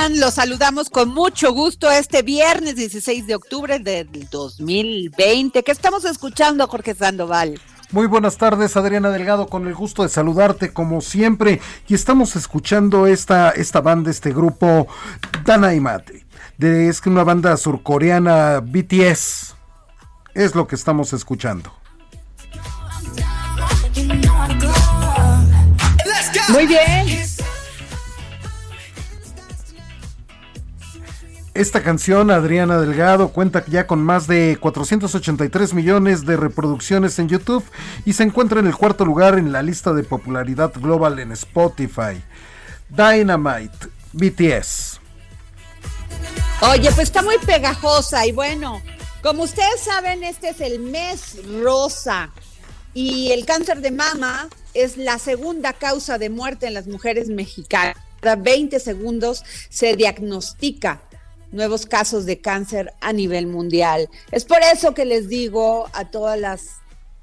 Están? Los saludamos con mucho gusto este viernes 16 de octubre del 2020. ¿Qué estamos escuchando, Jorge Sandoval? Muy buenas tardes, Adriana Delgado, con el gusto de saludarte como siempre. Y estamos escuchando esta, esta banda, este grupo Dynamite. De, es una banda surcoreana BTS. Es lo que estamos escuchando. Muy bien. Esta canción, Adriana Delgado, cuenta ya con más de 483 millones de reproducciones en YouTube y se encuentra en el cuarto lugar en la lista de popularidad global en Spotify. Dynamite, BTS. Oye, pues está muy pegajosa y bueno, como ustedes saben, este es el mes rosa y el cáncer de mama es la segunda causa de muerte en las mujeres mexicanas. Cada 20 segundos se diagnostica nuevos casos de cáncer a nivel mundial. Es por eso que les digo a todas las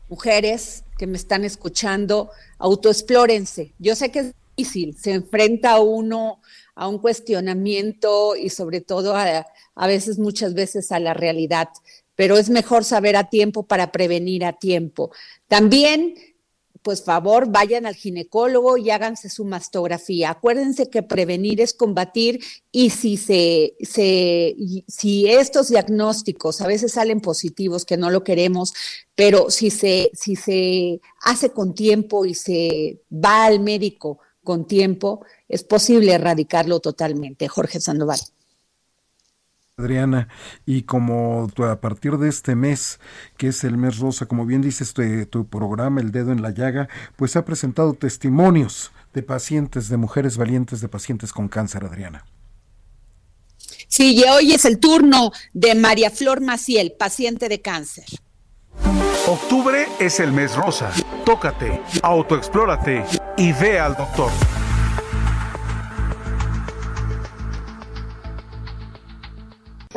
mujeres que me están escuchando, autoexplórense. Yo sé que es difícil, se enfrenta uno a un cuestionamiento y sobre todo a, a veces, muchas veces a la realidad, pero es mejor saber a tiempo para prevenir a tiempo. También pues favor, vayan al ginecólogo y háganse su mastografía. Acuérdense que prevenir es combatir y si se, se si estos diagnósticos a veces salen positivos, que no lo queremos, pero si se, si se hace con tiempo y se va al médico con tiempo, es posible erradicarlo totalmente. Jorge Sandoval. Adriana, y como a partir de este mes, que es el mes rosa, como bien dices tu, tu, programa El Dedo en la Llaga, pues ha presentado testimonios de pacientes, de mujeres valientes, de pacientes con cáncer, Adriana. Sí, y hoy es el turno de María Flor Maciel, paciente de cáncer. Octubre es el mes rosa. Tócate, autoexplórate y ve al doctor.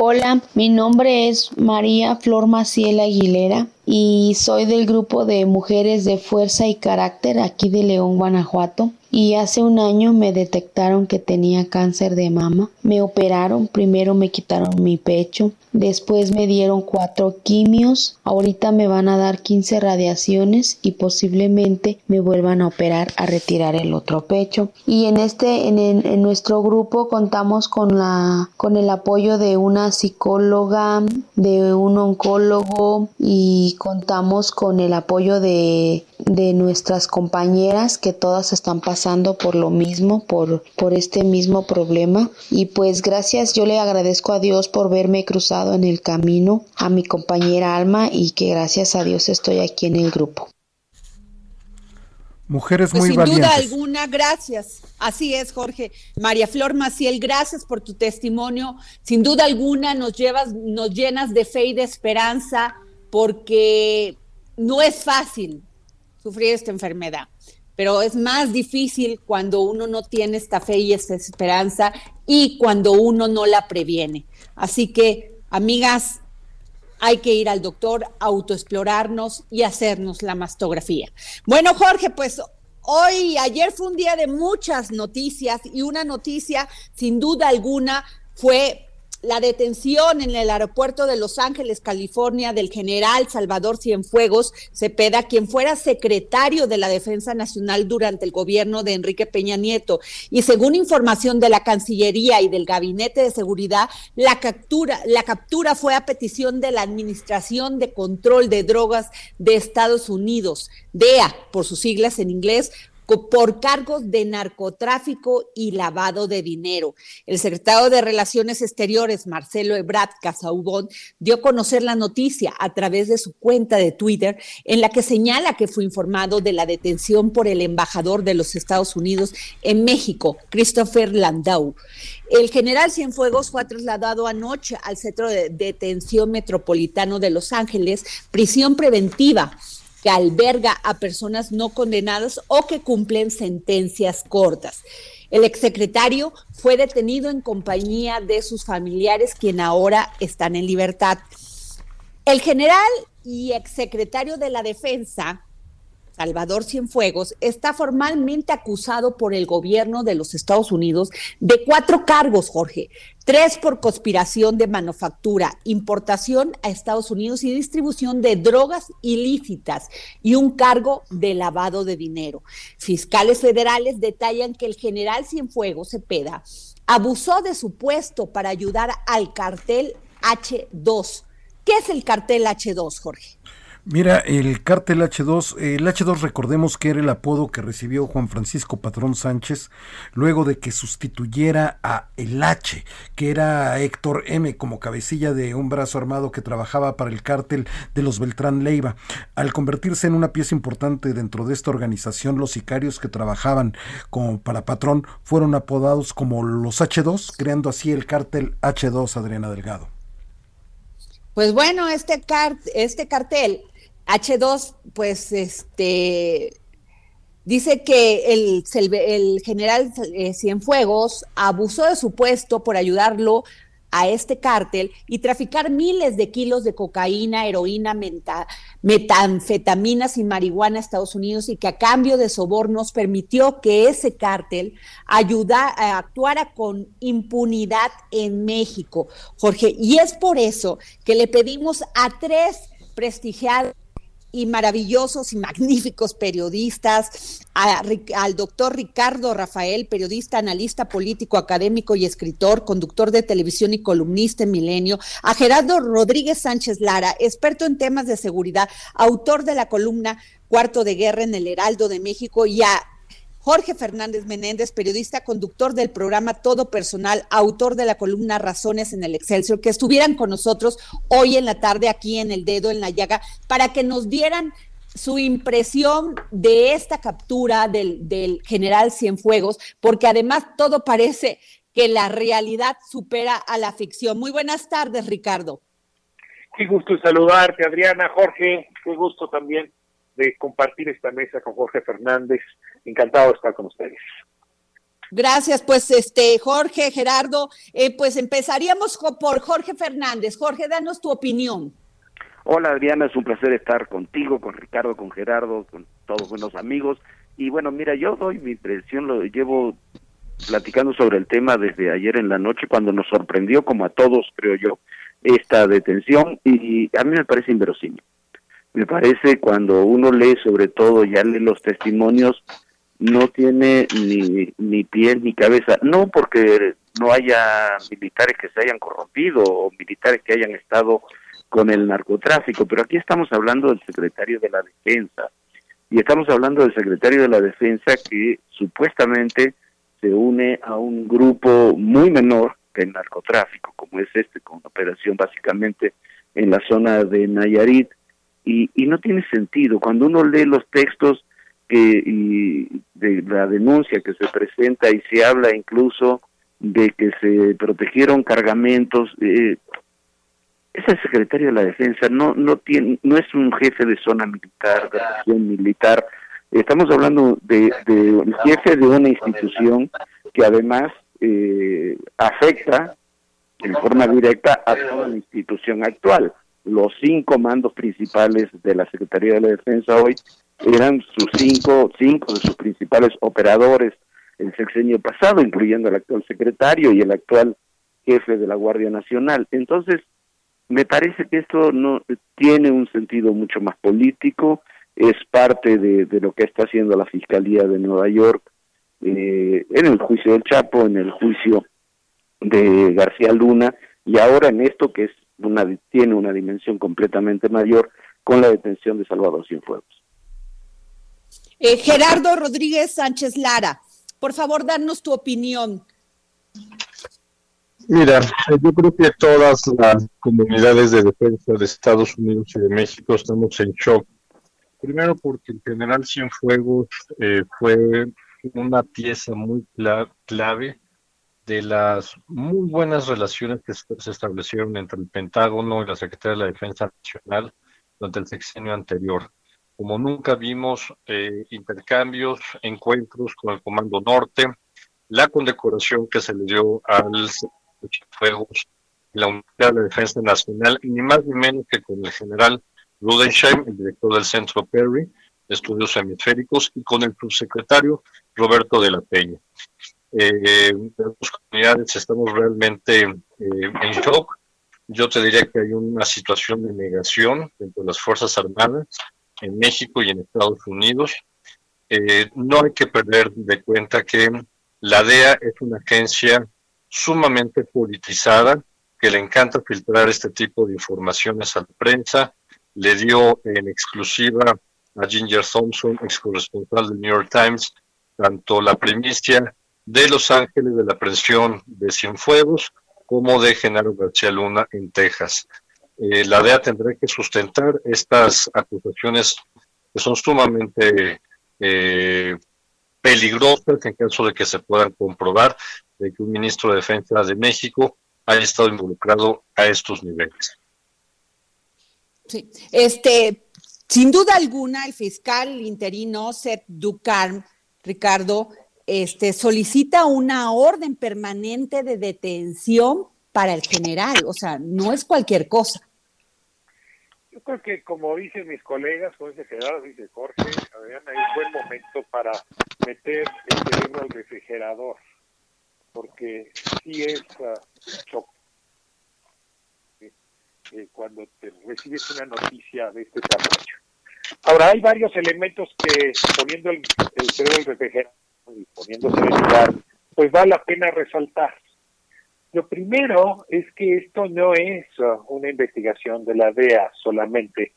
Hola, mi nombre es María Flor Maciel Aguilera y soy del grupo de Mujeres de Fuerza y Carácter aquí de León, Guanajuato. Y hace un año me detectaron que tenía cáncer de mama. Me operaron, primero me quitaron mi pecho, después me dieron cuatro quimios, ahorita me van a dar 15 radiaciones y posiblemente me vuelvan a operar a retirar el otro pecho. Y en este, en, en, nuestro grupo contamos con la, con el apoyo de una psicóloga, de un oncólogo y contamos con el apoyo de, de nuestras compañeras que todas están pasando por lo mismo, por, por este mismo problema. Y pues gracias, yo le agradezco a Dios por verme cruzado en el camino, a mi compañera Alma y que gracias a Dios estoy aquí en el grupo. Mujeres Pues muy sin valientes. duda alguna, gracias. Así es, Jorge. María Flor Maciel, gracias por tu testimonio. Sin duda alguna nos llevas, nos llenas de fe y de esperanza, porque no es fácil sufrir esta enfermedad, pero es más difícil cuando uno no tiene esta fe y esta esperanza y cuando uno no la previene. Así que, amigas, hay que ir al doctor, autoexplorarnos y hacernos la mastografía. Bueno, Jorge, pues hoy, ayer fue un día de muchas noticias y una noticia, sin duda alguna, fue la detención en el aeropuerto de Los Ángeles, California, del general Salvador Cienfuegos Cepeda, quien fuera secretario de la Defensa Nacional durante el gobierno de Enrique Peña Nieto. Y según información de la Cancillería y del Gabinete de Seguridad, la captura, la captura fue a petición de la Administración de Control de Drogas de Estados Unidos, DEA, por sus siglas en inglés, por cargos de narcotráfico y lavado de dinero. El secretario de Relaciones Exteriores, Marcelo Ebrard Casaubon, dio a conocer la noticia a través de su cuenta de Twitter, en la que señala que fue informado de la detención por el embajador de los Estados Unidos en México, Christopher Landau. El general Cienfuegos fue trasladado anoche al Centro de Detención Metropolitano de Los Ángeles, prisión preventiva que alberga a personas no condenadas o que cumplen sentencias cortas. El exsecretario fue detenido en compañía de sus familiares, quien ahora están en libertad. El general y exsecretario de la Defensa, Salvador Cienfuegos, está formalmente acusado por el gobierno de los Estados Unidos de cuatro cargos, Jorge. Tres por conspiración de manufactura, importación a Estados Unidos y distribución de drogas ilícitas y un cargo de lavado de dinero. Fiscales federales detallan que el general Cienfuegos Cepeda abusó de su puesto para ayudar al cartel H2. ¿Qué es el cartel H2, Jorge? Mira, el cártel H2, el H2 recordemos que era el apodo que recibió Juan Francisco Patrón Sánchez luego de que sustituyera a el H, que era Héctor M como cabecilla de un brazo armado que trabajaba para el cártel de los Beltrán Leiva. Al convertirse en una pieza importante dentro de esta organización, los sicarios que trabajaban como para Patrón fueron apodados como los H2, creando así el cártel H2 Adriana Delgado. Pues bueno, este, este cartel H2, pues este dice que el, el general eh, Cienfuegos abusó de su puesto por ayudarlo a este cártel y traficar miles de kilos de cocaína, heroína, metanfetaminas y marihuana a Estados Unidos y que a cambio de sobornos permitió que ese cártel ayuda, eh, actuara con impunidad en México, Jorge. Y es por eso que le pedimos a tres prestigiados y maravillosos y magníficos periodistas, al doctor Ricardo Rafael, periodista, analista político, académico y escritor, conductor de televisión y columnista en Milenio, a Gerardo Rodríguez Sánchez Lara, experto en temas de seguridad, autor de la columna Cuarto de Guerra en el Heraldo de México y a Jorge Fernández Menéndez, periodista, conductor del programa Todo Personal, autor de la columna Razones en el Excelsior, que estuvieran con nosotros hoy en la tarde aquí en El Dedo en la Llaga para que nos dieran su impresión de esta captura del, del general Cienfuegos, porque además todo parece que la realidad supera a la ficción. Muy buenas tardes, Ricardo. Qué gusto saludarte, Adriana, Jorge, qué gusto también de compartir esta mesa con Jorge Fernández. Encantado de estar con ustedes. Gracias, pues este Jorge, Gerardo, eh, pues empezaríamos por Jorge Fernández. Jorge, danos tu opinión. Hola Adriana, es un placer estar contigo, con Ricardo, con Gerardo, con todos buenos amigos. Y bueno, mira, yo doy mi impresión, lo llevo platicando sobre el tema desde ayer en la noche, cuando nos sorprendió, como a todos, creo yo, esta detención, y a mí me parece inverosímil me parece cuando uno lee sobre todo, ya lee los testimonios, no tiene ni, ni pies ni cabeza, no porque no haya militares que se hayan corrompido o militares que hayan estado con el narcotráfico, pero aquí estamos hablando del secretario de la defensa. Y estamos hablando del secretario de la defensa que supuestamente se une a un grupo muy menor que narcotráfico, como es este, con operación básicamente en la zona de Nayarit, y, y no tiene sentido. Cuando uno lee los textos que, y de la denuncia que se presenta y se habla incluso de que se protegieron cargamentos, eh, ese secretario de la Defensa no no tiene no es un jefe de zona militar, de región militar. Estamos hablando de, de jefe de una institución que además eh, afecta en forma directa a toda la institución actual. Los cinco mandos principales de la Secretaría de la Defensa hoy eran sus cinco, cinco de sus principales operadores el sexenio pasado, incluyendo el actual secretario y el actual jefe de la Guardia Nacional. Entonces, me parece que esto no tiene un sentido mucho más político, es parte de, lo que está haciendo la Fiscalía de Nueva York eh, en el juicio del Chapo, en el juicio de García Luna y ahora en esto que es una tiene una dimensión completamente mayor con la detención de Salvador Cienfuegos. Eh, Gerardo Rodríguez Sánchez Lara, por favor, darnos tu opinión. Mira, yo creo que todas las comunidades de defensa de Estados Unidos y de México estamos en shock. Primero porque el general Cienfuegos eh, fue una pieza muy clave de las muy buenas relaciones que se establecieron entre el Pentágono y la Secretaría de la Defensa Nacional durante el sexenio anterior. Como nunca vimos eh, intercambios, encuentros con el Comando Norte, la condecoración que se le dio al Fuegos, la Unidad de la Defensa Nacional, ni más ni menos que con el general Rudensheim, el director del Centro Perry de Estudios Hemisféricos, y con el subsecretario Roberto de la Peña. Eh, las comunidades estamos realmente eh, en shock. Yo te diría que hay una situación de negación dentro de las Fuerzas Armadas en México y en Estados Unidos. Eh, no hay que perder de cuenta que la DEA es una agencia sumamente politizada, que le encanta filtrar este tipo de informaciones a la prensa. Le dio en exclusiva a Ginger Thompson, ex corresponsal del New York Times, tanto la primicia de Los Ángeles de la presión de Cienfuegos como de Genaro García Luna en Texas. Eh, la DEA tendrá que sustentar estas acusaciones que son sumamente eh, peligrosas en caso de que se puedan comprobar de que un ministro de Defensa de México haya estado involucrado a estos niveles. Sí, este, sin duda alguna, el fiscal interino Seth Ducarm, Ricardo, este, solicita una orden permanente de detención para el general, o sea, no es cualquier cosa. Yo creo que, como dicen mis colegas, como dice Gerardo, dice Jorge, Adriana, es buen momento para meter el cerebro al refrigerador, porque sí es uh, cuando te recibes una noticia de este tamaño. Ahora, hay varios elementos que, poniendo el, el cerebro al refrigerador, y poniéndose en lugar, pues vale la pena resaltar. Lo primero es que esto no es uh, una investigación de la DEA solamente,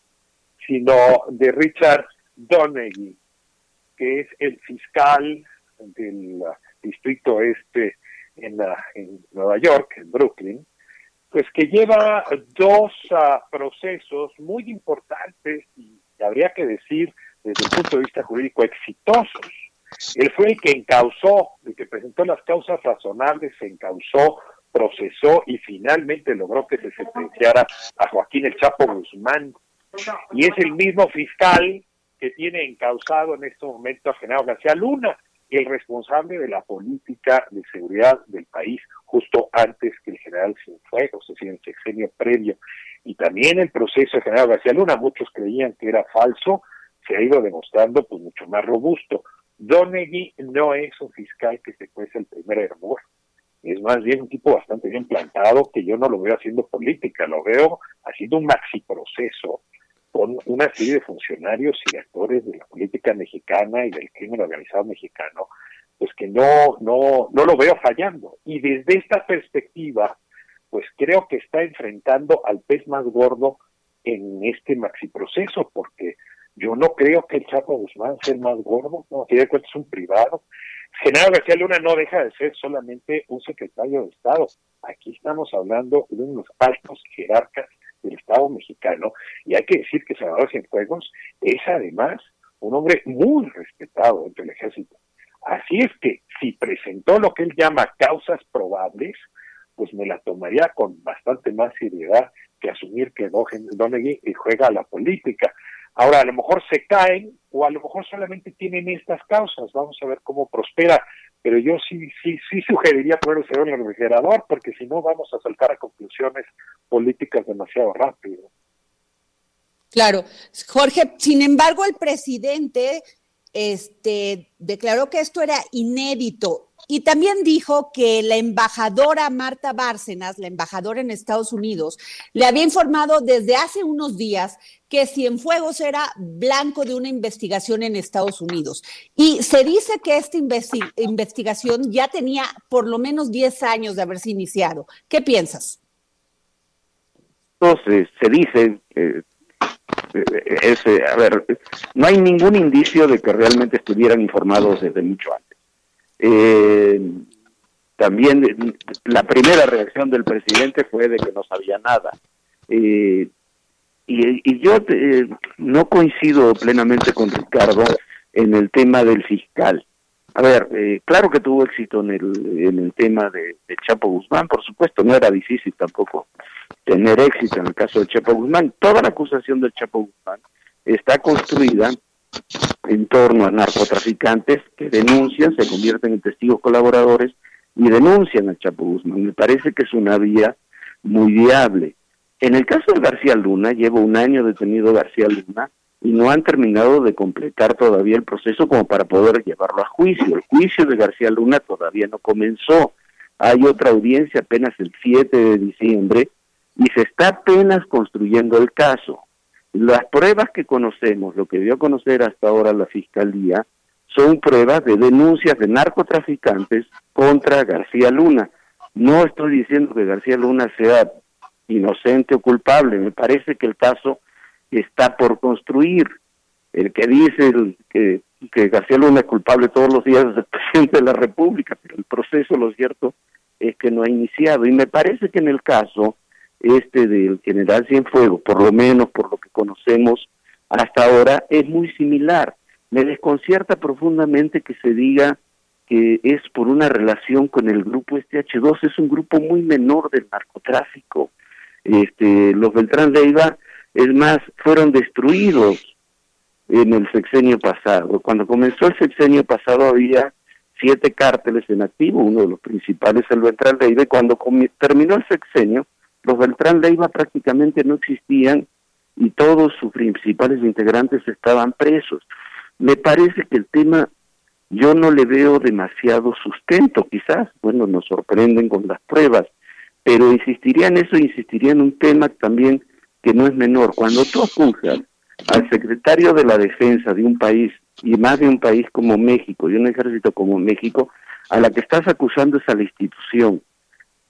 sino de Richard Donaghy, que es el fiscal del uh, distrito este en, uh, en Nueva York, en Brooklyn, pues que lleva dos procesos muy importantes y habría que decir desde el punto de vista jurídico exitosos él fue el que encausó, el que presentó las causas razonables, se encausó, procesó y finalmente logró que se sentenciara a Joaquín El Chapo Guzmán. Y es el mismo fiscal que tiene encausado en este momento a Genaro García Luna, el responsable de la política de seguridad del país justo antes que el general Cienfuegos, es decir, el sexenio previo. Y también el proceso de General García Luna, muchos creían que era falso, se ha ido demostrando pues mucho más robusto. Donegui no es un fiscal que se cuece el primer hervor, es más bien un tipo bastante bien plantado que yo no lo veo haciendo política, lo veo haciendo un maxi proceso con una serie de funcionarios y actores de la política mexicana y del crimen organizado mexicano, pues que no, no, no lo veo fallando. Y desde esta perspectiva, pues creo que está enfrentando al pez más gordo en este maxi proceso, porque yo no creo que el Chapo Guzmán sea el más gordo, no, que de cuenta es un privado. General García Luna no deja de ser solamente un secretario de Estado. Aquí estamos hablando de unos altos jerarcas del Estado mexicano y hay que decir que Salvador Cienfuegos es además un hombre muy respetado entre el ejército. Así es que si presentó lo que él llama causas probables, pues me la tomaría con bastante más seriedad que asumir que Donegui juega a la política. Ahora, a lo mejor se caen o a lo mejor solamente tienen estas causas. Vamos a ver cómo prospera. Pero yo sí, sí, sí sugeriría poner el en el refrigerador, porque si no vamos a saltar a conclusiones políticas demasiado rápido. Claro, Jorge, sin embargo, el presidente este, declaró que esto era inédito y también dijo que la embajadora Marta Bárcenas, la embajadora en Estados Unidos, le había informado desde hace unos días que Cienfuegos era blanco de una investigación en Estados Unidos. Y se dice que esta investigación ya tenía por lo menos 10 años de haberse iniciado. ¿Qué piensas? Entonces, se dice, eh, ese, a ver, no hay ningún indicio de que realmente estuvieran informados desde mucho antes. Eh, también la primera reacción del presidente fue de que no sabía nada. Eh, y, yo eh, no coincido plenamente con Ricardo en el tema del fiscal. A ver, eh, claro que tuvo éxito en el, en el tema de, Chapo Guzmán, por supuesto, no era difícil tampoco tener éxito en el caso de Chapo Guzmán. Toda la acusación del Chapo Guzmán está construida en torno a narcotraficantes que denuncian, se convierten en testigos colaboradores y denuncian al Chapo Guzmán. Me parece que es una vía muy viable. En el caso de García Luna, llevo un año detenido García Luna y no han terminado de completar todavía el proceso como para poder llevarlo a juicio. El juicio de García Luna todavía no comenzó. Hay otra audiencia apenas el 7 de diciembre y se está apenas construyendo el caso. Las pruebas que conocemos, lo que dio a conocer hasta ahora la Fiscalía, son pruebas de denuncias de narcotraficantes contra García Luna. No estoy diciendo que García Luna sea inocente o culpable, me parece que el caso está por construir. El que dice que, que García Luna es culpable todos los días es el presidente de la República, pero el proceso, lo cierto, es que no ha iniciado. Y me parece que en el caso este del general Cienfuegos, por lo menos por lo que conocemos hasta ahora, es muy similar. Me desconcierta profundamente que se diga que es por una relación con el grupo este H2, es un grupo muy menor del narcotráfico. Este, los Beltrán Leiva, es más, fueron destruidos en el sexenio pasado. Cuando comenzó el sexenio pasado había siete cárteles en activo, uno de los principales el Beltrán Leiva, y cuando terminó el sexenio, los Beltrán Leiva prácticamente no existían y todos sus principales integrantes estaban presos. Me parece que el tema yo no le veo demasiado sustento, quizás, bueno, nos sorprenden con las pruebas, pero insistiría en eso, insistiría en un tema también que no es menor. Cuando tú acusas al secretario de la defensa de un país, y más de un país como México, y un ejército como México, a la que estás acusando es a la institución.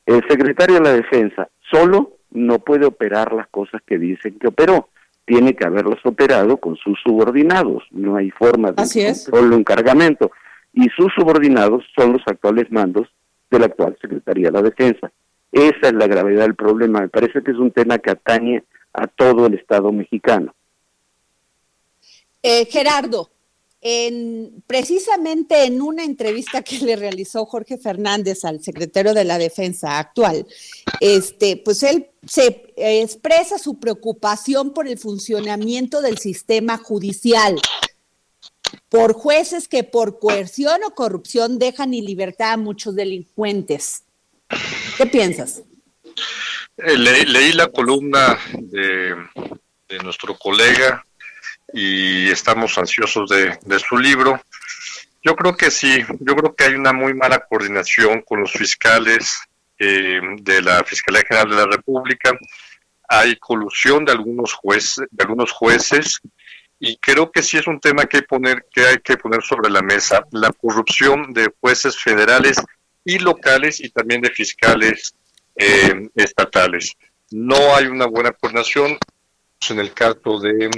El secretario de la defensa solo no puede operar las cosas que dicen que operó. Tiene que haberlos operado con sus subordinados. No hay forma de solo encargamento. Y sus subordinados son los actuales mandos de la actual Secretaría de la Defensa. Esa es la gravedad del problema. Me parece que es un tema que atañe a todo el Estado mexicano. Eh, Gerardo, precisamente en una entrevista que le realizó Jorge Fernández al secretario de la Defensa actual, este, pues él se expresa su preocupación por el funcionamiento del sistema judicial, por jueces que por coerción o corrupción dejan en libertad a muchos delincuentes. ¿Qué piensas? Eh, leí la columna de, de nuestro colega y estamos ansiosos de, su libro. Yo creo que sí, yo creo que hay una muy mala coordinación con los fiscales eh, de la Fiscalía General de la República, hay colusión de algunos jueces, de algunos jueces y creo que sí es un tema que hay, poner, que hay que poner sobre la mesa, la corrupción de jueces federales y locales y también de fiscales eh, estatales. No hay una buena coordinación en el caso de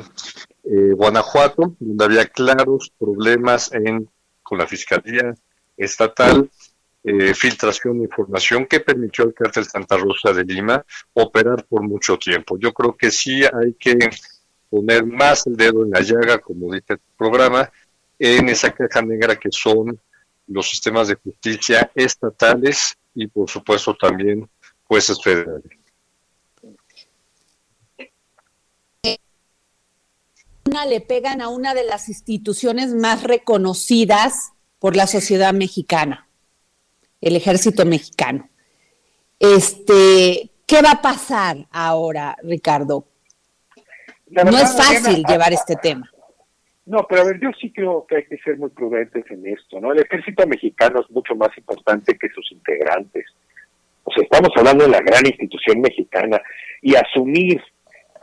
eh, Guanajuato, donde había claros problemas en, con la Fiscalía Estatal, eh, filtración de información que permitió al cártel Santa Rosa de Lima operar por mucho tiempo. Yo creo que sí hay que poner más el dedo en la llaga, como dice el programa, en esa caja negra que son los sistemas de justicia estatales y por supuesto también jueces federales. Una le pegan a una de las instituciones más reconocidas por la sociedad mexicana, el ejército mexicano. Este, ¿qué va a pasar ahora, Ricardo? No es fácil ah, llevar este tema. No, pero a ver, yo sí creo que hay que ser muy prudentes en esto, ¿no? El ejército mexicano es mucho más importante que sus integrantes. O sea, estamos hablando de la gran institución mexicana y asumir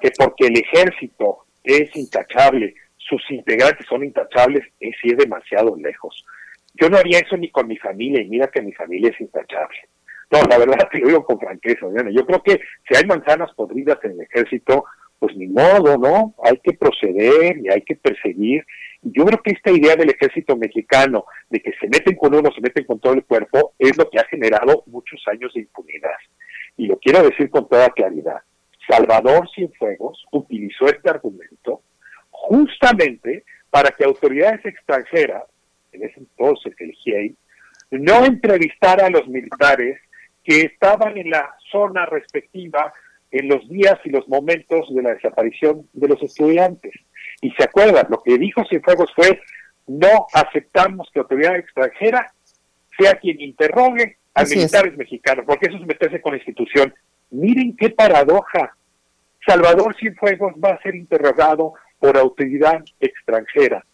que porque el ejército es intachable, sus integrantes son intachables, es ir demasiado lejos. Yo no haría eso ni con mi familia y mira que mi familia es intachable. No, la verdad te lo digo con franqueza, Yo creo que si hay manzanas podridas en el ejército, pues ni modo, ¿no? Hay que proceder y hay que perseguir. Yo creo que esta idea del ejército mexicano, de que se meten con uno, se meten con todo el cuerpo, es lo que ha generado muchos años de impunidad. Y lo quiero decir con toda claridad. Salvador Cienfuegos utilizó este argumento justamente para que autoridades extranjeras, en ese entonces el GIEI, no entrevistara a los militares que estaban en la zona respectiva en los días y los momentos de la desaparición de los estudiantes. Y se acuerdan, lo que dijo Cienfuegos fue, no aceptamos que autoridad extranjera sea quien interrogue a militares mexicanos, porque eso es meterse con la institución. Miren qué paradoja. Salvador Cienfuegos va a ser interrogado por autoridad extranjera.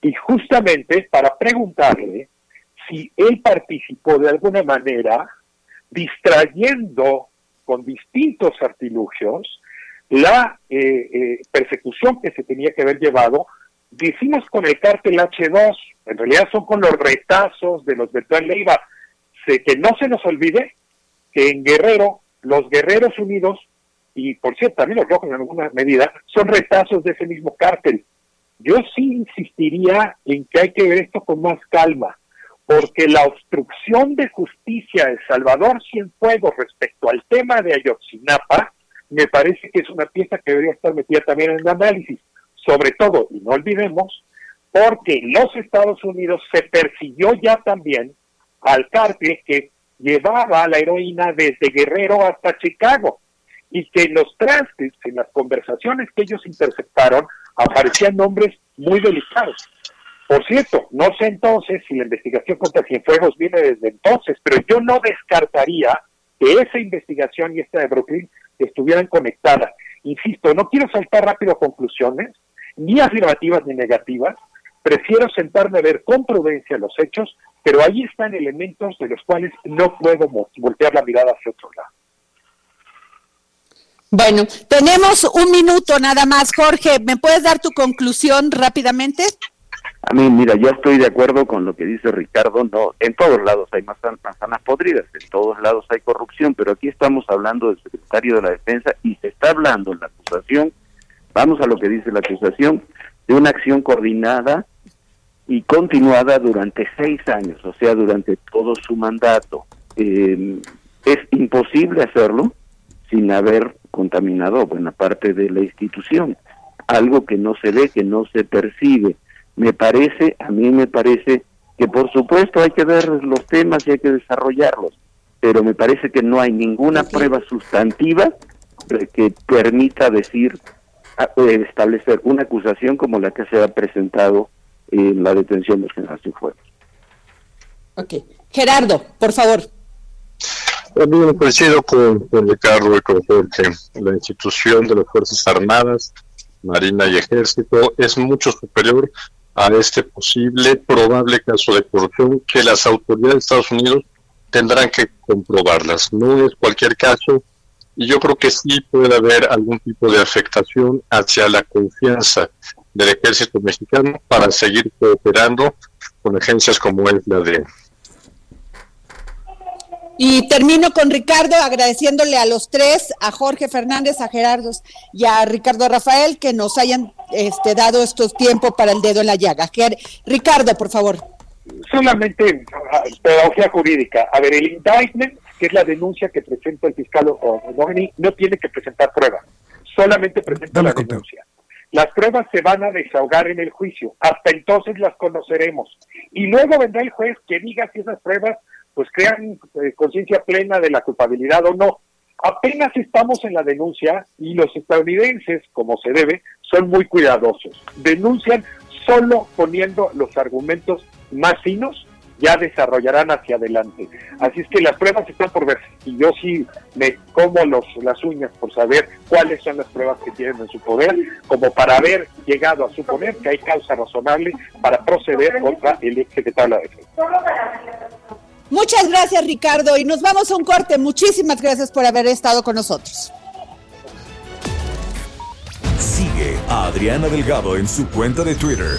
Y justamente para preguntarle si él participó de alguna manera distrayendo con distintos artilugios la eh, eh, persecución que se tenía que haber llevado, decimos con el cártel H2, en realidad son con los retazos de los Beltrán Leiva, se, que no se nos olvide que en Guerrero, los Guerreros Unidos, y por cierto también los rojos en alguna medida, son retazos de ese mismo cártel. Yo sí insistiría en que hay que ver esto con más calma porque la obstrucción de justicia de Salvador Cienfuegos respecto al tema de Ayotzinapa me parece que es una pieza que debería estar metida también en el análisis, sobre todo, y no olvidemos, porque los Estados Unidos se persiguió ya también al cártel que llevaba a la heroína desde Guerrero hasta Chicago y que en los trastes, en las conversaciones que ellos interceptaron, aparecían nombres muy delicados. Por cierto, no sé entonces si la investigación contra Cienfuegos viene desde entonces, pero yo no descartaría que esa investigación y esta de Brooklyn estuvieran conectadas. Insisto, no quiero saltar rápido conclusiones, ni afirmativas ni negativas, prefiero sentarme a ver con prudencia los hechos, pero ahí están elementos de los cuales no puedo voltear la mirada hacia otro lado. Bueno, tenemos un minuto nada más, Jorge. ¿Me puedes dar tu conclusión rápidamente? A mí, mira, yo estoy de acuerdo con lo que dice Ricardo, no, en todos lados hay manzanas podridas, en todos lados hay corrupción, pero aquí estamos hablando del secretario de la Defensa y se está hablando en la acusación, vamos a lo que dice la acusación, de una acción coordinada y continuada durante seis años, o sea, durante todo su mandato. Eh, es imposible hacerlo sin haber contaminado buena parte de la institución, algo que no se ve, que no se percibe me parece, a mí me parece que por supuesto hay que ver los temas y hay que desarrollarlos, pero me parece que no hay ninguna prueba sustantiva que permita decir, ah, eh, establecer una acusación como la que se ha presentado en la detención del general Cienfuegos. Ok. Gerardo, por favor. También coincido con, con Ricardo y con Jorge. La institución de las Fuerzas Armadas, Marina y Ejército es mucho superior a este posible, probable caso de corrupción que las autoridades de Estados Unidos tendrán que comprobarlas. No es cualquier caso y yo creo que sí puede haber algún tipo de afectación hacia la confianza del ejército mexicano para seguir cooperando con agencias como es la de y termino con Ricardo agradeciéndole a los tres, a Jorge Fernández, a Gerardo y a Ricardo Rafael que nos hayan este, dado estos tiempos para el dedo en la llaga. Ricardo, por favor. Solamente ah, pedagogía jurídica. A ver, el indictment, que es la denuncia que presenta el fiscal O'Donoghue, no tiene que presentar pruebas, solamente presenta la denuncia. Las pruebas se van a desahogar en el juicio, hasta entonces las conoceremos. Y luego vendrá el juez que diga si esas pruebas pues crean eh, conciencia plena de la culpabilidad o no. Apenas estamos en la denuncia y los estadounidenses, como se debe, son muy cuidadosos. Denuncian solo poniendo los argumentos más finos ya desarrollarán hacia adelante. Así es que las pruebas están por ver. Y yo sí me como los, las uñas por saber cuáles son las pruebas que tienen en su poder, como para haber llegado a suponer que hay causa razonable para proceder contra el ex secretario de la Defensa. Muchas gracias, Ricardo. Y nos vamos a un corte. Muchísimas gracias por haber estado con nosotros. Sigue a Adriana Delgado en su cuenta de Twitter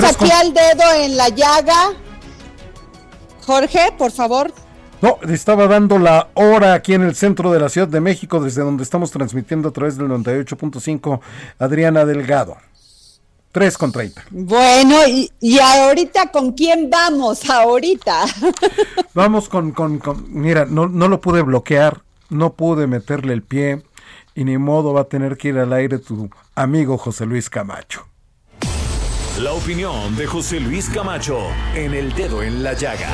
Saqué el dedo en la llaga. Jorge, por favor. No, estaba dando la hora aquí en el centro de la Ciudad de México, desde donde estamos transmitiendo a través del 98.5, Adriana Delgado. 3 con 30. Bueno, y, ahorita con quién vamos ahorita? vamos con, con, con mira, no, no lo pude bloquear, no pude meterle el pie y ni modo va a tener que ir al aire tu amigo José Luis Camacho. La opinión de José Luis Camacho en el dedo en la llaga.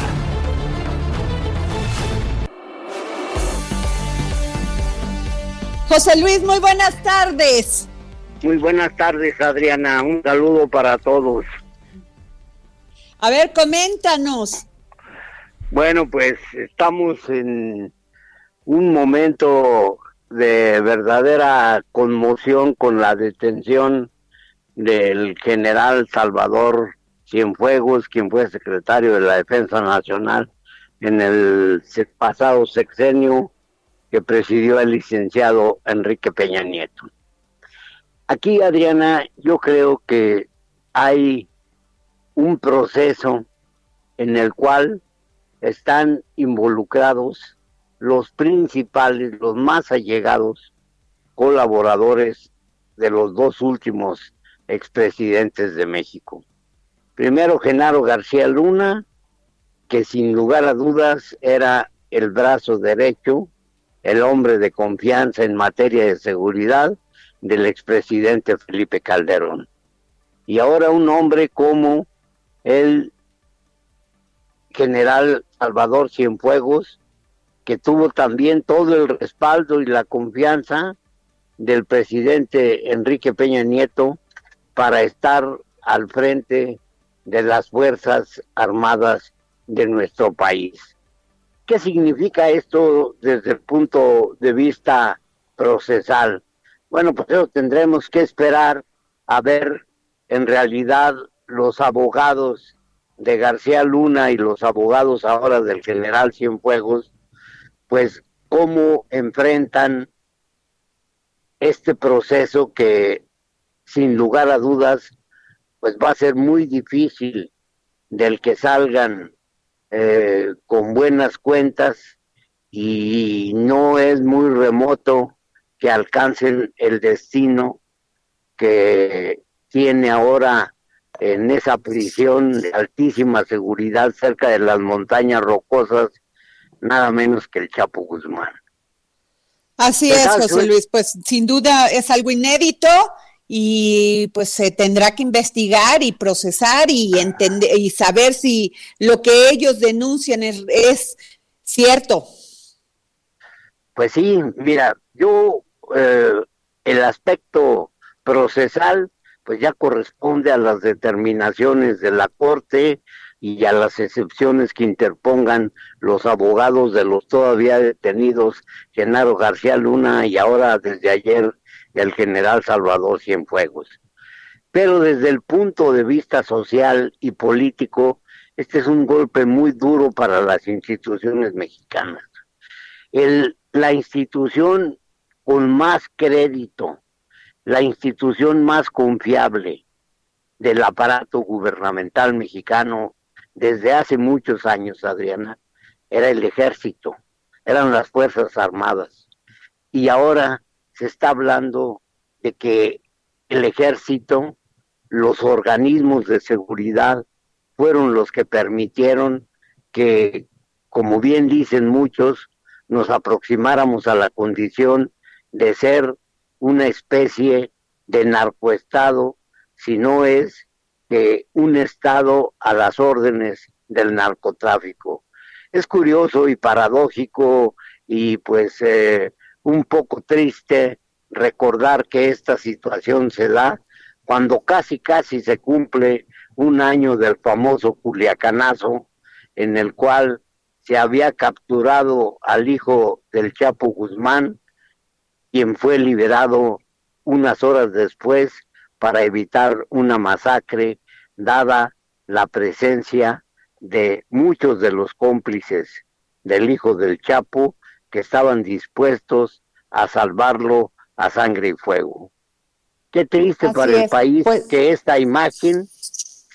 José Luis, muy buenas tardes. Muy buenas tardes, Adriana. Un saludo para todos. A ver, coméntanos. Bueno, pues estamos en un momento de verdadera conmoción con la detención del general Salvador Cienfuegos, quien fue secretario de la Defensa Nacional en el pasado sexenio que presidió el licenciado Enrique Peña Nieto. Aquí, Adriana, yo creo que hay un proceso en el cual están involucrados los principales, los más allegados colaboradores de los dos últimos expresidentes de México. Primero Genaro García Luna, que sin lugar a dudas era el brazo derecho, el hombre de confianza en materia de seguridad del expresidente Felipe Calderón. Y ahora un hombre como el general Salvador Cienfuegos, que tuvo también todo el respaldo y la confianza del presidente Enrique Peña Nieto para estar al frente de las Fuerzas Armadas de nuestro país. ¿Qué significa esto desde el punto de vista procesal? Bueno, pues eso tendremos que esperar a ver en realidad los abogados de García Luna y los abogados ahora del general Cienfuegos, pues cómo enfrentan este proceso que sin lugar a dudas, pues va a ser muy difícil del que salgan eh, con buenas cuentas y no es muy remoto que alcancen el destino que tiene ahora en esa prisión de altísima seguridad cerca de las montañas rocosas, nada menos que el Chapo Guzmán. Así es, José Luis, pues sin duda es algo inédito y pues se tendrá que investigar y procesar y entender y saber si lo que ellos denuncian es, cierto. Pues sí, mira, yo eh, el aspecto procesal pues ya corresponde a las determinaciones de la Corte y a las excepciones que interpongan los abogados de los todavía detenidos Genaro García Luna y ahora desde ayer el general Salvador Cienfuegos. Pero desde el punto de vista social y político, este es un golpe muy duro para las instituciones mexicanas. La institución con más crédito, la institución más confiable, del aparato gubernamental mexicano desde hace muchos años, Adriana, era el ejército, eran las Fuerzas Armadas. Y ahora se está hablando de que el ejército, los organismos de seguridad, fueron los que permitieron que, como bien dicen muchos, nos aproximáramos a la condición de ser una especie de narcoestado, si no es que un estado a las órdenes del narcotráfico. Es curioso y paradójico y pues eh, un poco triste recordar que esta situación se da cuando casi casi se cumple un año del famoso Culiacanazo en el cual se había capturado al hijo del Chapo Guzmán, quien fue liberado unas horas después para evitar una masacre, dada la presencia de muchos de los cómplices del hijo del Chapo que estaban dispuestos a salvarlo a sangre y fuego. Qué triste para el país pues que esta imagen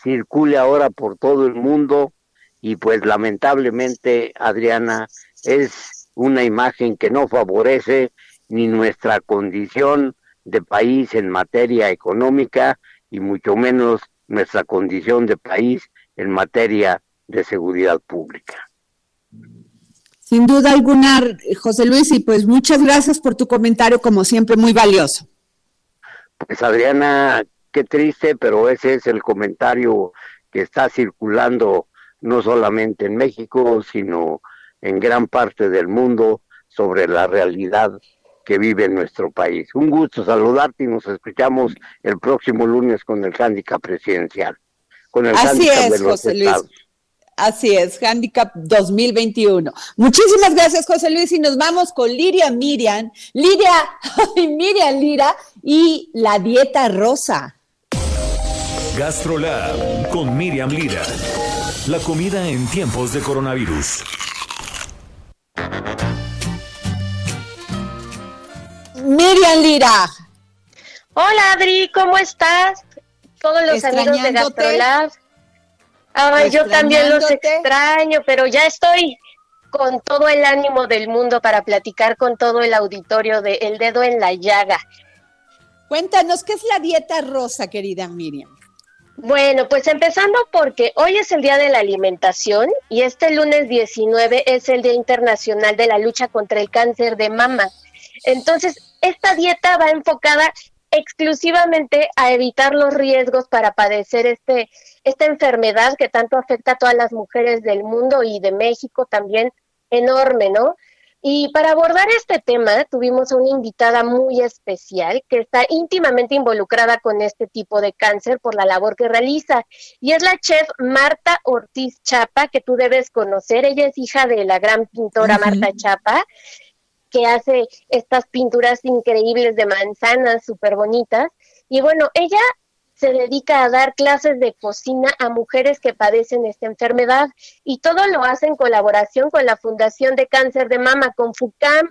circule ahora por todo el mundo y pues lamentablemente, Adriana, es una imagen que no favorece ni nuestra condición de país en materia económica y mucho menos nuestra condición de país en materia de seguridad pública. Sin duda alguna, José Luis, y pues muchas gracias por tu comentario, como siempre, muy valioso. Pues Adriana, qué triste, pero ese es el comentario que está circulando no solamente en México, sino en gran parte del mundo sobre la realidad que vive nuestro país. Un gusto saludarte y nos escuchamos el próximo lunes con el handicap presidencial. Con el Así es, José Luis. Así es, Handicap 2021. Muchísimas gracias, José Luis, y nos vamos con Liria Miriam, Liria, Miriam Lira y la dieta rosa. Gastrolab con Miriam Lira. La comida en tiempos de coronavirus. Miriam Lira. Hola Adri, ¿cómo estás? Todos los amigos de Gastrolab. Ah, yo también los extraño, pero ya estoy con todo el ánimo del mundo para platicar con todo el auditorio de El Dedo en la Llaga. Cuéntanos, ¿qué es la dieta rosa, querida Miriam? Bueno, pues empezando porque hoy es el Día de la Alimentación y este lunes 19 es el Día Internacional de la Lucha contra el Cáncer de Mama. Entonces, esta dieta va enfocada exclusivamente a evitar los riesgos para padecer este, esta enfermedad que tanto afecta a todas las mujeres del mundo y de México también enorme, ¿no? Y para abordar este tema tuvimos a una invitada muy especial que está íntimamente involucrada con este tipo de cáncer por la labor que realiza. Y es la chef Marta Ortiz Chapa, que tú debes conocer. Ella es hija de la gran pintora Marta Chapa, que hace estas pinturas increíbles de manzanas súper bonitas. Y bueno, ella se dedica a dar clases de cocina a mujeres que padecen esta enfermedad y todo lo hace en colaboración con la Fundación de Cáncer de Mama, con FUCAM.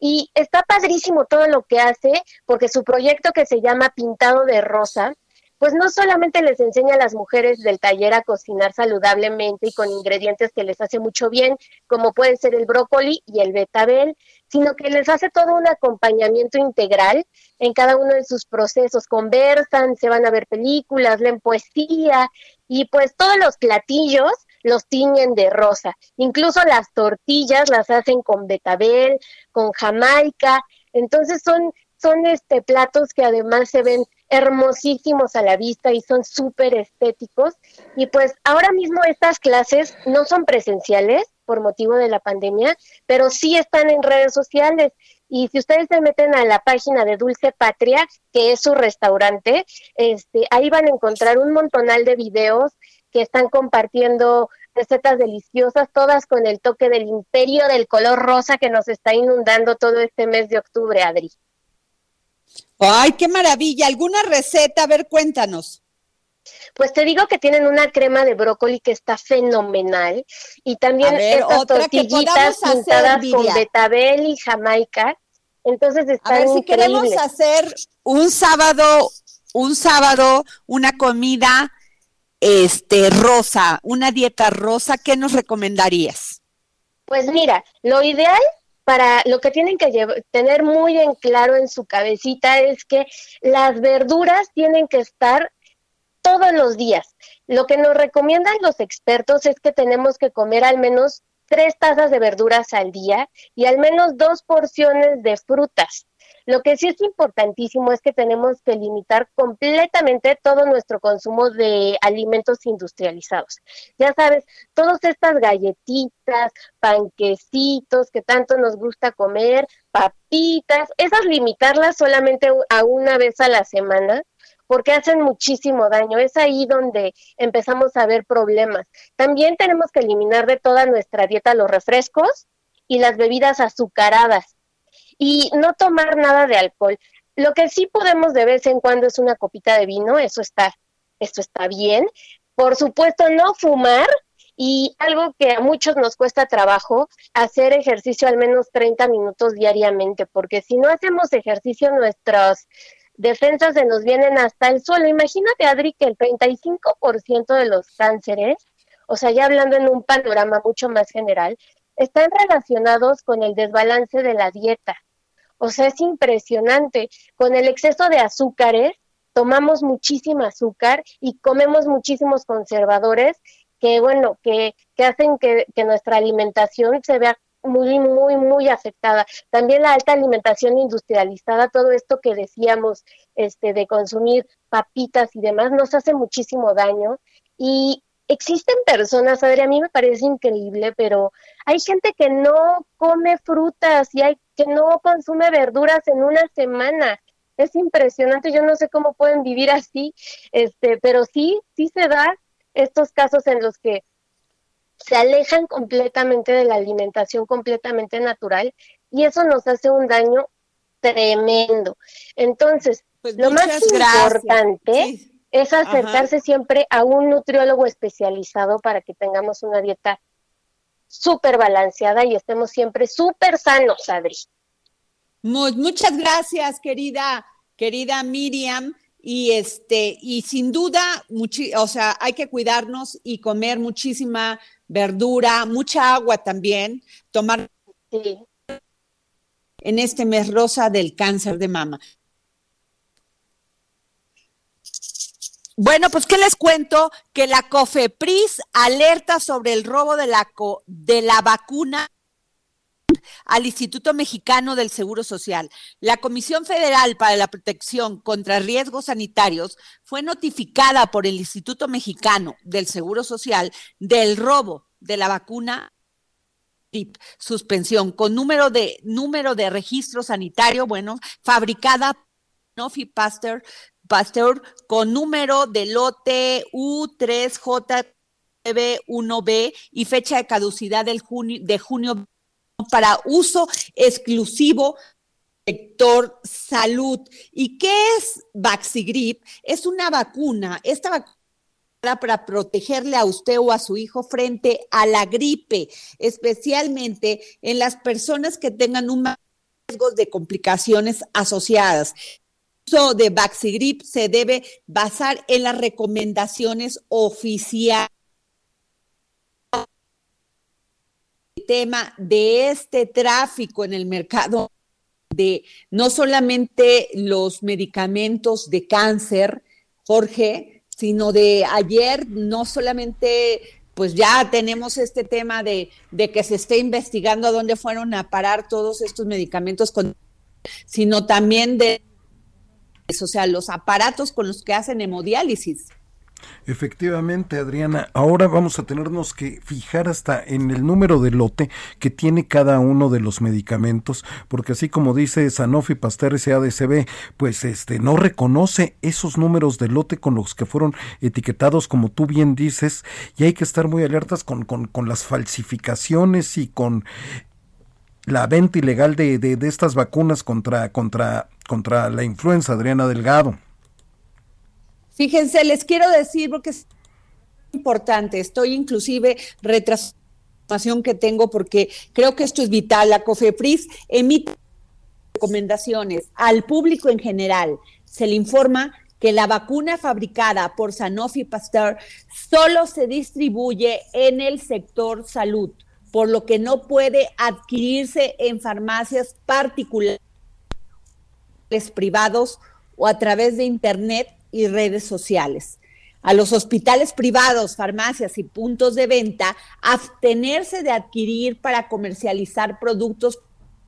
Y está padrísimo todo lo que hace porque su proyecto que se llama Pintado de Rosa, pues no solamente les enseña a las mujeres del taller a cocinar saludablemente y con ingredientes que les hace mucho bien, como puede ser el brócoli y el betabel, sino que les hace todo un acompañamiento integral en cada uno de sus procesos. Conversan, se van a ver películas, leen poesía y pues todos los platillos los tiñen de rosa. Incluso las tortillas las hacen con betabel, con jamaica. Entonces son, son este, platos que además se ven hermosísimos a la vista y son súper estéticos. Y pues ahora mismo estas clases no son presenciales, por motivo de la pandemia, pero sí están en redes sociales. Y si ustedes se meten a la página de Dulce Patria, que es su restaurante, este, ahí van a encontrar un montonal de videos que están compartiendo recetas deliciosas, todas con el toque del imperio del color rosa que nos está inundando todo este mes de octubre, Adri. Ay, qué maravilla. ¿Alguna receta? A ver, cuéntanos. Pues te digo que tienen una crema de brócoli que está fenomenal y también estas tortillitas pintadas con betabel y jamaica. Entonces están A ver, si queremos hacer un sábado un sábado, una comida este rosa, una dieta rosa, ¿qué nos recomendarías? Pues mira, lo ideal para lo que tienen que tener muy en claro en su cabecita es que las verduras tienen que estar todos los días. Lo que nos recomiendan los expertos es que tenemos que comer al menos tres tazas de verduras al día y al menos dos porciones de frutas. Lo que sí es importantísimo es que tenemos que limitar completamente todo nuestro consumo de alimentos industrializados. Ya sabes, todas estas galletitas, panquecitos que tanto nos gusta comer, papitas, esas limitarlas solamente a una vez a la semana porque hacen muchísimo daño. Es ahí donde empezamos a ver problemas. También tenemos que eliminar de toda nuestra dieta los refrescos y las bebidas azucaradas y no tomar nada de alcohol. Lo que sí podemos de vez en cuando es una copita de vino, eso está, esto está bien. Por supuesto, no fumar y algo que a muchos nos cuesta trabajo, hacer ejercicio al menos 30 minutos diariamente, porque si no hacemos ejercicio, nuestras defensas se nos vienen hasta el suelo. Imagínate, Adri, que el 35% de los cánceres, o sea, ya hablando en un panorama mucho más general, están relacionados con el desbalance de la dieta. O sea, es impresionante. Con el exceso de azúcares, tomamos muchísimo azúcar y comemos muchísimos conservadores que, bueno, que, que hacen que, que nuestra alimentación se vea muy, muy, muy afectada. También la alta alimentación industrializada, todo esto que decíamos, este, de consumir papitas y demás, nos hace muchísimo daño. Y existen personas, Adri, a mí me parece increíble, pero hay gente que no come frutas y hay que no consume verduras en una semana. Es impresionante, yo no sé cómo pueden vivir así, este, pero sí, sí se da estos casos en los que se alejan completamente de la alimentación completamente natural y eso nos hace un daño tremendo. Entonces, pues lo más importante es acercarse siempre a un nutriólogo especializado para que tengamos una dieta súper balanceada y estemos siempre súper sanos, Adri. muchas gracias, querida, querida Miriam. Y este, y sin duda, o sea, hay que cuidarnos y comer muchísima verdura, mucha agua también, tomar en este mes rosa del cáncer de mama. Bueno, pues qué les cuento que la COFEPRIS alerta sobre el robo de la de la vacuna al Instituto Mexicano del Seguro Social. La Comisión Federal para la Protección contra Riesgos Sanitarios fue notificada por el Instituto Mexicano del Seguro Social del robo de la vacuna suspensión con número de número de registro sanitario, bueno, fabricada Nofi Pasteur, Pasteur con número de lote U3J1B y fecha de caducidad del junio, de junio para uso exclusivo sector salud. ¿Y qué es Vaxigrip? Es una vacuna. Esta vacuna para protegerle a usted o a su hijo frente a la gripe, especialmente en las personas que tengan un riesgo de complicaciones asociadas. El uso de Vaxigrip se debe basar en las recomendaciones oficiales tema de este tráfico en el mercado de no solamente los medicamentos de cáncer, Jorge, sino de ayer, no solamente, pues ya tenemos este tema de, de que se esté investigando a dónde fueron a parar todos estos medicamentos, sino también de, o sea, los aparatos con los que hacen hemodiálisis. Efectivamente, Adriana, ahora vamos a tenernos que fijar hasta en el número de lote que tiene cada uno de los medicamentos, porque así como dice Sanofi Pasteur SADCB, pues este no reconoce esos números de lote con los que fueron etiquetados, como tú bien dices, y hay que estar muy alertas con, con, con las falsificaciones y con la venta ilegal de, de, de estas vacunas contra, contra, contra la influenza, Adriana Delgado. Fíjense, les quiero decir porque es importante, estoy inclusive retrasando que tengo porque creo que esto es vital. La COFEPRIS emite recomendaciones al público en general. Se le informa que la vacuna fabricada por Sanofi Pasteur solo se distribuye en el sector salud, por lo que no puede adquirirse en farmacias particulares privados o a través de Internet y redes sociales. A los hospitales privados, farmacias y puntos de venta, abstenerse de adquirir para comercializar productos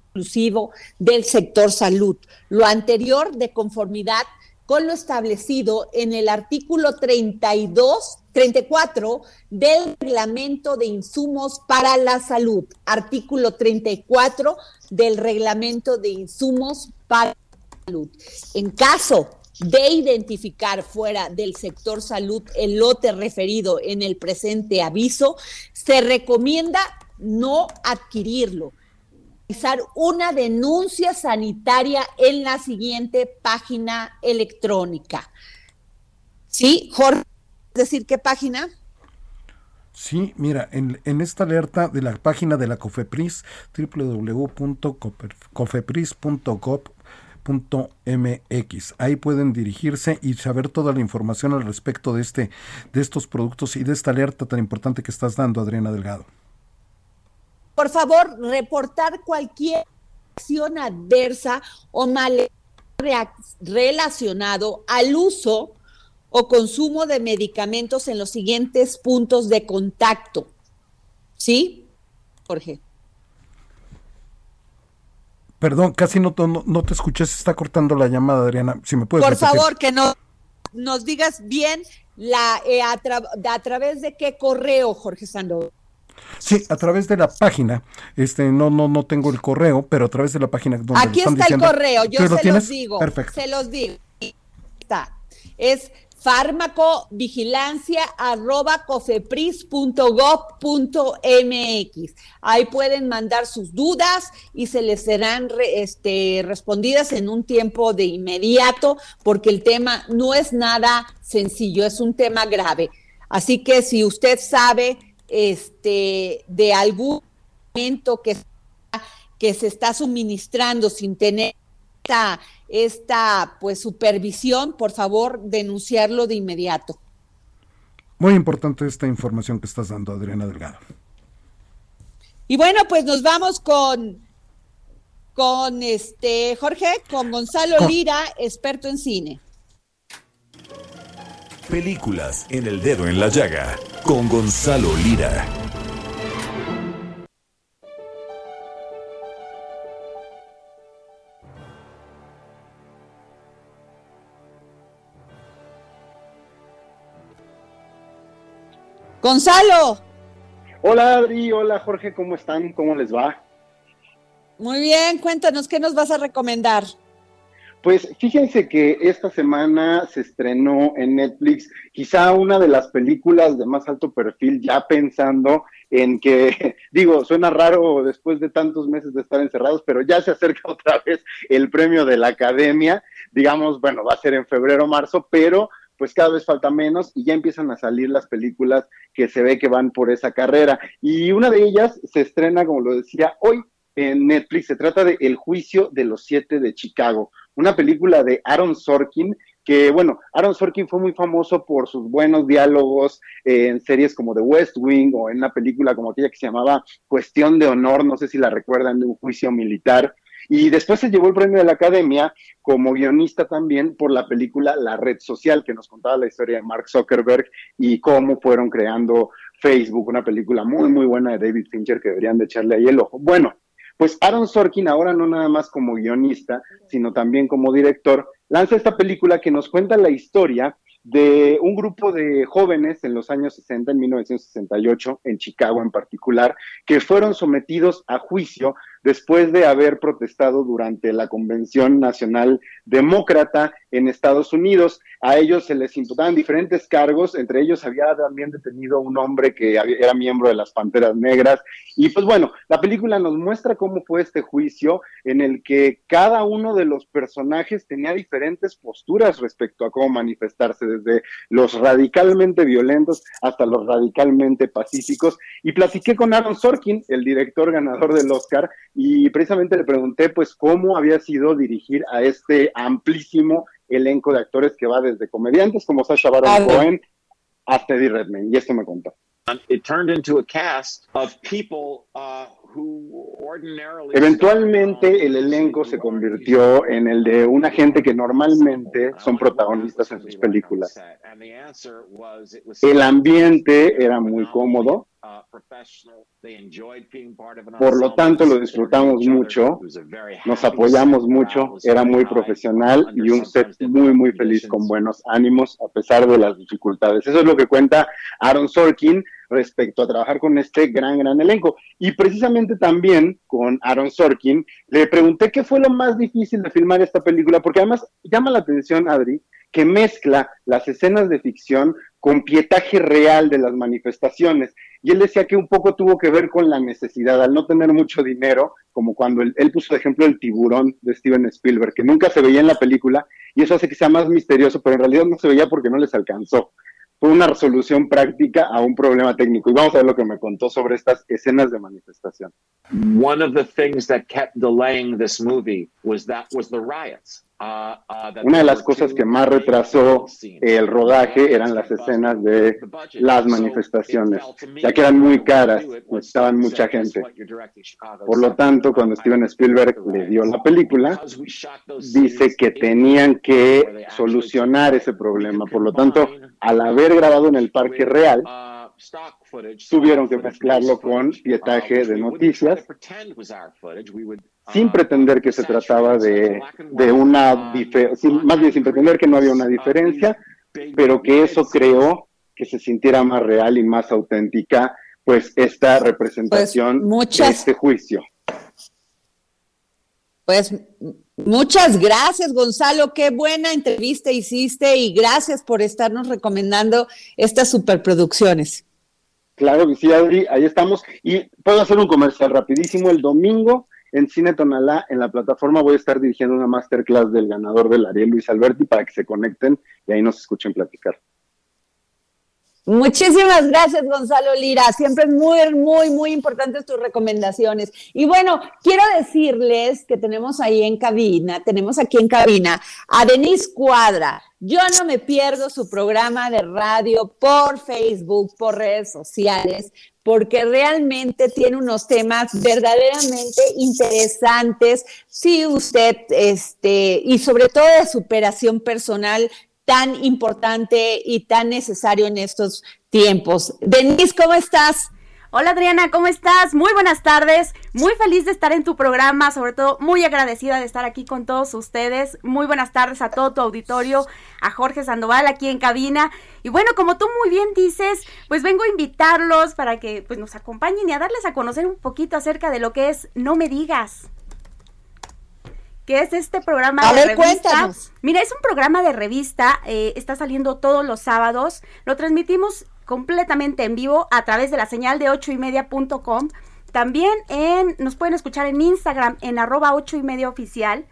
exclusivos del sector salud. Lo anterior de conformidad con lo establecido en el artículo 32, 34 del Reglamento de Insumos para la Salud. Artículo 34 del Reglamento de Insumos para la Salud. En caso de identificar fuera del sector salud el lote referido en el presente aviso, se recomienda no adquirirlo realizar una denuncia sanitaria en la siguiente página electrónica. ¿Sí, Jorge? ¿Decir qué página? Sí, mira, en, esta alerta de la página de la COFEPRIS, www.cofepris.gov.mx. Ahí pueden dirigirse y saber toda la información al respecto de este, de estos productos y de esta alerta tan importante que estás dando, Adriana Delgado por favor, reportar cualquier acción adversa o mal relacionado al uso o consumo de medicamentos en los siguientes puntos de contacto. ¿Sí, Jorge? Perdón, casi no, no, te escuché, se está cortando la llamada, Adriana. Si me puedes Por favor, que no, nos digas bien la, eh, a, a, través de qué correo, Jorge Sandoval. Sí, a través de la página, este, no, no, no tengo el correo, pero a través de la página donde Aquí está el correo, yo se los digo. Perfecto. Se los digo. Está. Es fármacovigilancia arroba cofepris.gov.mx. Ahí pueden mandar sus dudas y se les serán este, respondidas en un tiempo de inmediato, porque el tema no es nada sencillo, es un tema grave. Así que si usted sabe este, de algún momento que, que se está suministrando sin tener esta, esta pues supervisión, por favor, denunciarlo de inmediato. Muy importante esta información que estás dando, Adriana Delgado. Y bueno, pues nos vamos con con este Jorge, con Gonzalo Lira, experto en cine. Películas en el dedo en la llaga con Gonzalo Lira. Gonzalo. Hola Adri, hola Jorge, ¿cómo están? ¿Cómo les va? Muy bien, cuéntanos, ¿qué nos vas a recomendar? Pues fíjense que esta semana se estrenó en Netflix quizá una de las películas de más alto perfil, ya pensando en que, digo, suena raro después de tantos meses de estar encerrados, pero ya se acerca otra vez el premio de la academia, digamos, bueno, va a ser en febrero, marzo, pero pues cada vez falta menos y ya empiezan a salir las películas que se ve que van por esa carrera. Y una de ellas se estrena, como lo decía, hoy en Netflix. Se trata de El juicio de los siete de Chicago, una película de Aaron Sorkin, que bueno, Aaron Sorkin fue muy famoso por sus buenos diálogos en series como The West Wing o en una película como aquella que se llamaba Cuestión de Honor, no sé si la recuerdan, de un juicio militar. Y después se llevó el premio de la Academia como guionista también por la película La Red Social, que nos contaba la historia de Mark Zuckerberg y cómo fueron creando Facebook, una película muy, muy buena de David Fincher que deberían de echarle ahí el ojo. Bueno, pues Aaron Sorkin, ahora no nada más como guionista, sino también como director, lanza esta película que nos cuenta la historia de un grupo de jóvenes en los años 60, en 1968, en Chicago en particular, que fueron sometidos a juicio después de haber protestado durante la Convención Nacional Demócrata en Estados Unidos. A ellos se les imputaban diferentes cargos, entre ellos había también detenido un hombre que era miembro de las Panteras Negras. Y pues bueno, la película nos muestra cómo fue este juicio en el que cada uno de los personajes tenía diferentes posturas respecto a cómo manifestarse, desde los radicalmente violentos hasta los radicalmente pacíficos. Y platiqué con Aaron Sorkin, el director ganador del Oscar, y precisamente le pregunté pues cómo había sido dirigir a este amplísimo elenco de actores que va desde comediantes como Sasha Baron Cohen hasta Eddie Redmayne, y esto me contó. It turned into a cast of people uh, Eventualmente el elenco se convirtió en el de una gente que normalmente son protagonistas en sus películas. El ambiente era muy cómodo, por lo tanto lo disfrutamos mucho, nos apoyamos mucho, era muy profesional y un set muy muy feliz con buenos ánimos a pesar de las dificultades. Eso es lo que cuenta Aaron Sorkin respecto a trabajar con este gran, gran elenco. Y precisamente también con Aaron Sorkin, le pregunté qué fue lo más difícil de filmar esta película, porque además llama la atención, Adri, que mezcla las escenas de ficción con pietaje real de las manifestaciones. Y él decía que un poco tuvo que ver con la necesidad, al no tener mucho dinero, como cuando él, puso de ejemplo el tiburón de Steven Spielberg, que nunca se veía en la película, y eso hace que sea más misterioso, pero en realidad no se veía porque no les alcanzó fue una resolución práctica a un problema técnico. Y vamos a ver lo que me contó sobre estas escenas de manifestación. One of the things that kept delaying this movie was that was the riots. Una de las cosas que más retrasó el rodaje eran las escenas de las manifestaciones, ya que eran muy caras, estaban mucha gente. Por lo tanto, cuando Steven Spielberg le dio la película, dice que tenían que solucionar ese problema. Por lo tanto, al haber grabado en el Parque Real, tuvieron que mezclarlo con pietaje de noticias sin pretender que se trataba de, de una diferencia, más bien sin pretender que no había una diferencia, pero que eso creó que se sintiera más real y más auténtica, pues esta representación pues de este juicio. Pues muchas gracias, Gonzalo. Qué buena entrevista hiciste y gracias por estarnos recomendando estas superproducciones. Claro que sí, Adri, ahí estamos. Y puedo hacer un comercial rapidísimo. El domingo en Cine Tonalá, en la plataforma, voy a estar dirigiendo una masterclass del ganador del Ariel Luis Alberti para que se conecten y ahí nos escuchen platicar. Muchísimas gracias, Gonzalo Lira. Siempre es muy, muy, muy importantes tus recomendaciones. Y bueno, quiero decirles que tenemos ahí en cabina, tenemos aquí en cabina a Denise Cuadra. Yo no me pierdo su programa de radio por Facebook, por redes sociales, porque realmente tiene unos temas verdaderamente interesantes. Si usted, este, y sobre todo de superación personal, tan importante y tan necesario en estos tiempos. Denise, ¿cómo estás? Hola Adriana, ¿cómo estás? Muy buenas tardes, muy feliz de estar en tu programa, sobre todo muy agradecida de estar aquí con todos ustedes. Muy buenas tardes a todo tu auditorio, a Jorge Sandoval aquí en cabina. Y bueno, como tú muy bien dices, pues vengo a invitarlos para que pues, nos acompañen y a darles a conocer un poquito acerca de lo que es No me digas que es este programa de revista. Mira, es un programa de revista, eh, está saliendo todos los sábados, lo transmitimos completamente en vivo a través de la señal de ocho y media punto com. También en, nos pueden escuchar en Instagram en arroba ocho y media oficial.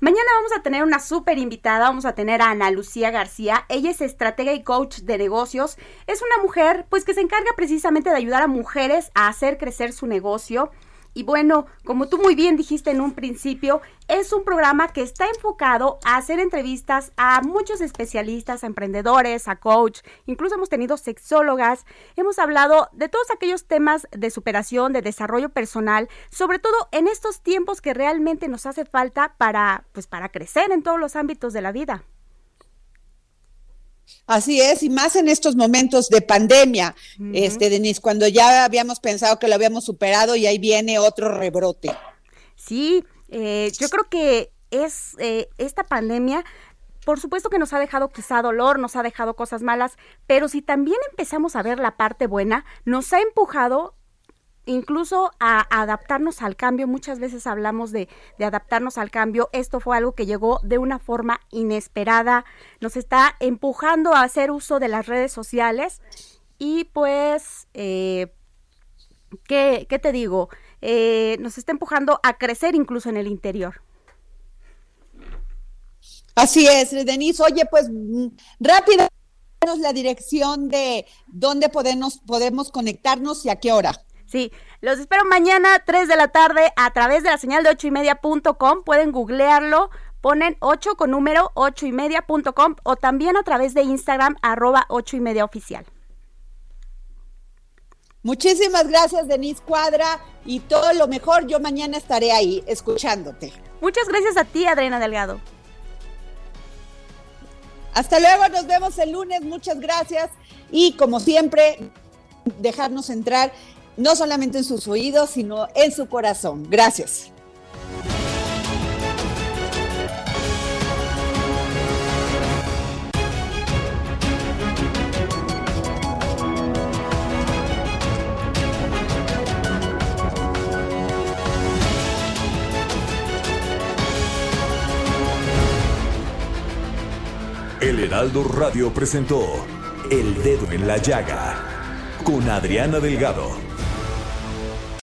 Mañana vamos a tener una súper invitada, vamos a tener a Ana Lucía García. Ella es estratega y coach de negocios. Es una mujer pues que se encarga precisamente de ayudar a mujeres a hacer crecer su negocio. Y bueno, como tú muy bien dijiste en un principio, es un programa que está enfocado a hacer entrevistas a muchos especialistas, a emprendedores, a coach, incluso hemos tenido sexólogas, hemos hablado de todos aquellos temas de superación, de desarrollo personal, sobre todo en estos tiempos que realmente nos hace falta para pues para crecer en todos los ámbitos de la vida. Así es, y más en estos momentos de pandemia, este Denise, cuando ya habíamos pensado que lo habíamos superado y ahí viene otro rebrote. Sí, eh, yo creo que es eh, esta pandemia por supuesto que nos ha dejado quizá dolor, nos ha dejado cosas malas, pero si también empezamos a ver la parte buena, nos ha empujado incluso a, adaptarnos al cambio. Muchas veces hablamos de, adaptarnos al cambio. Esto fue algo que llegó de una forma inesperada. Nos está empujando a hacer uso de las redes sociales. Y pues, eh, ¿qué, te digo? Eh, nos está empujando a crecer incluso en el interior. Así es, Denise. Oye, pues mm, rápido la dirección de dónde podemos, podemos conectarnos y a qué hora. Sí, los espero mañana 3 de la tarde a través de la señal de ocho y media punto com. Pueden googlearlo, ponen 8 con número 8 y media.com o también a través de Instagram arroba 8 y media oficial. Muchísimas gracias, Denise Cuadra, y todo lo mejor. Yo mañana estaré ahí escuchándote. Muchas gracias a ti, Adriana Delgado. Hasta luego, nos vemos el lunes. Muchas gracias. Y como siempre, dejarnos entrar no solamente en sus oídos, sino en su corazón. Gracias. El Heraldo Radio presentó El Dedo en la Llaga con Adriana Delgado.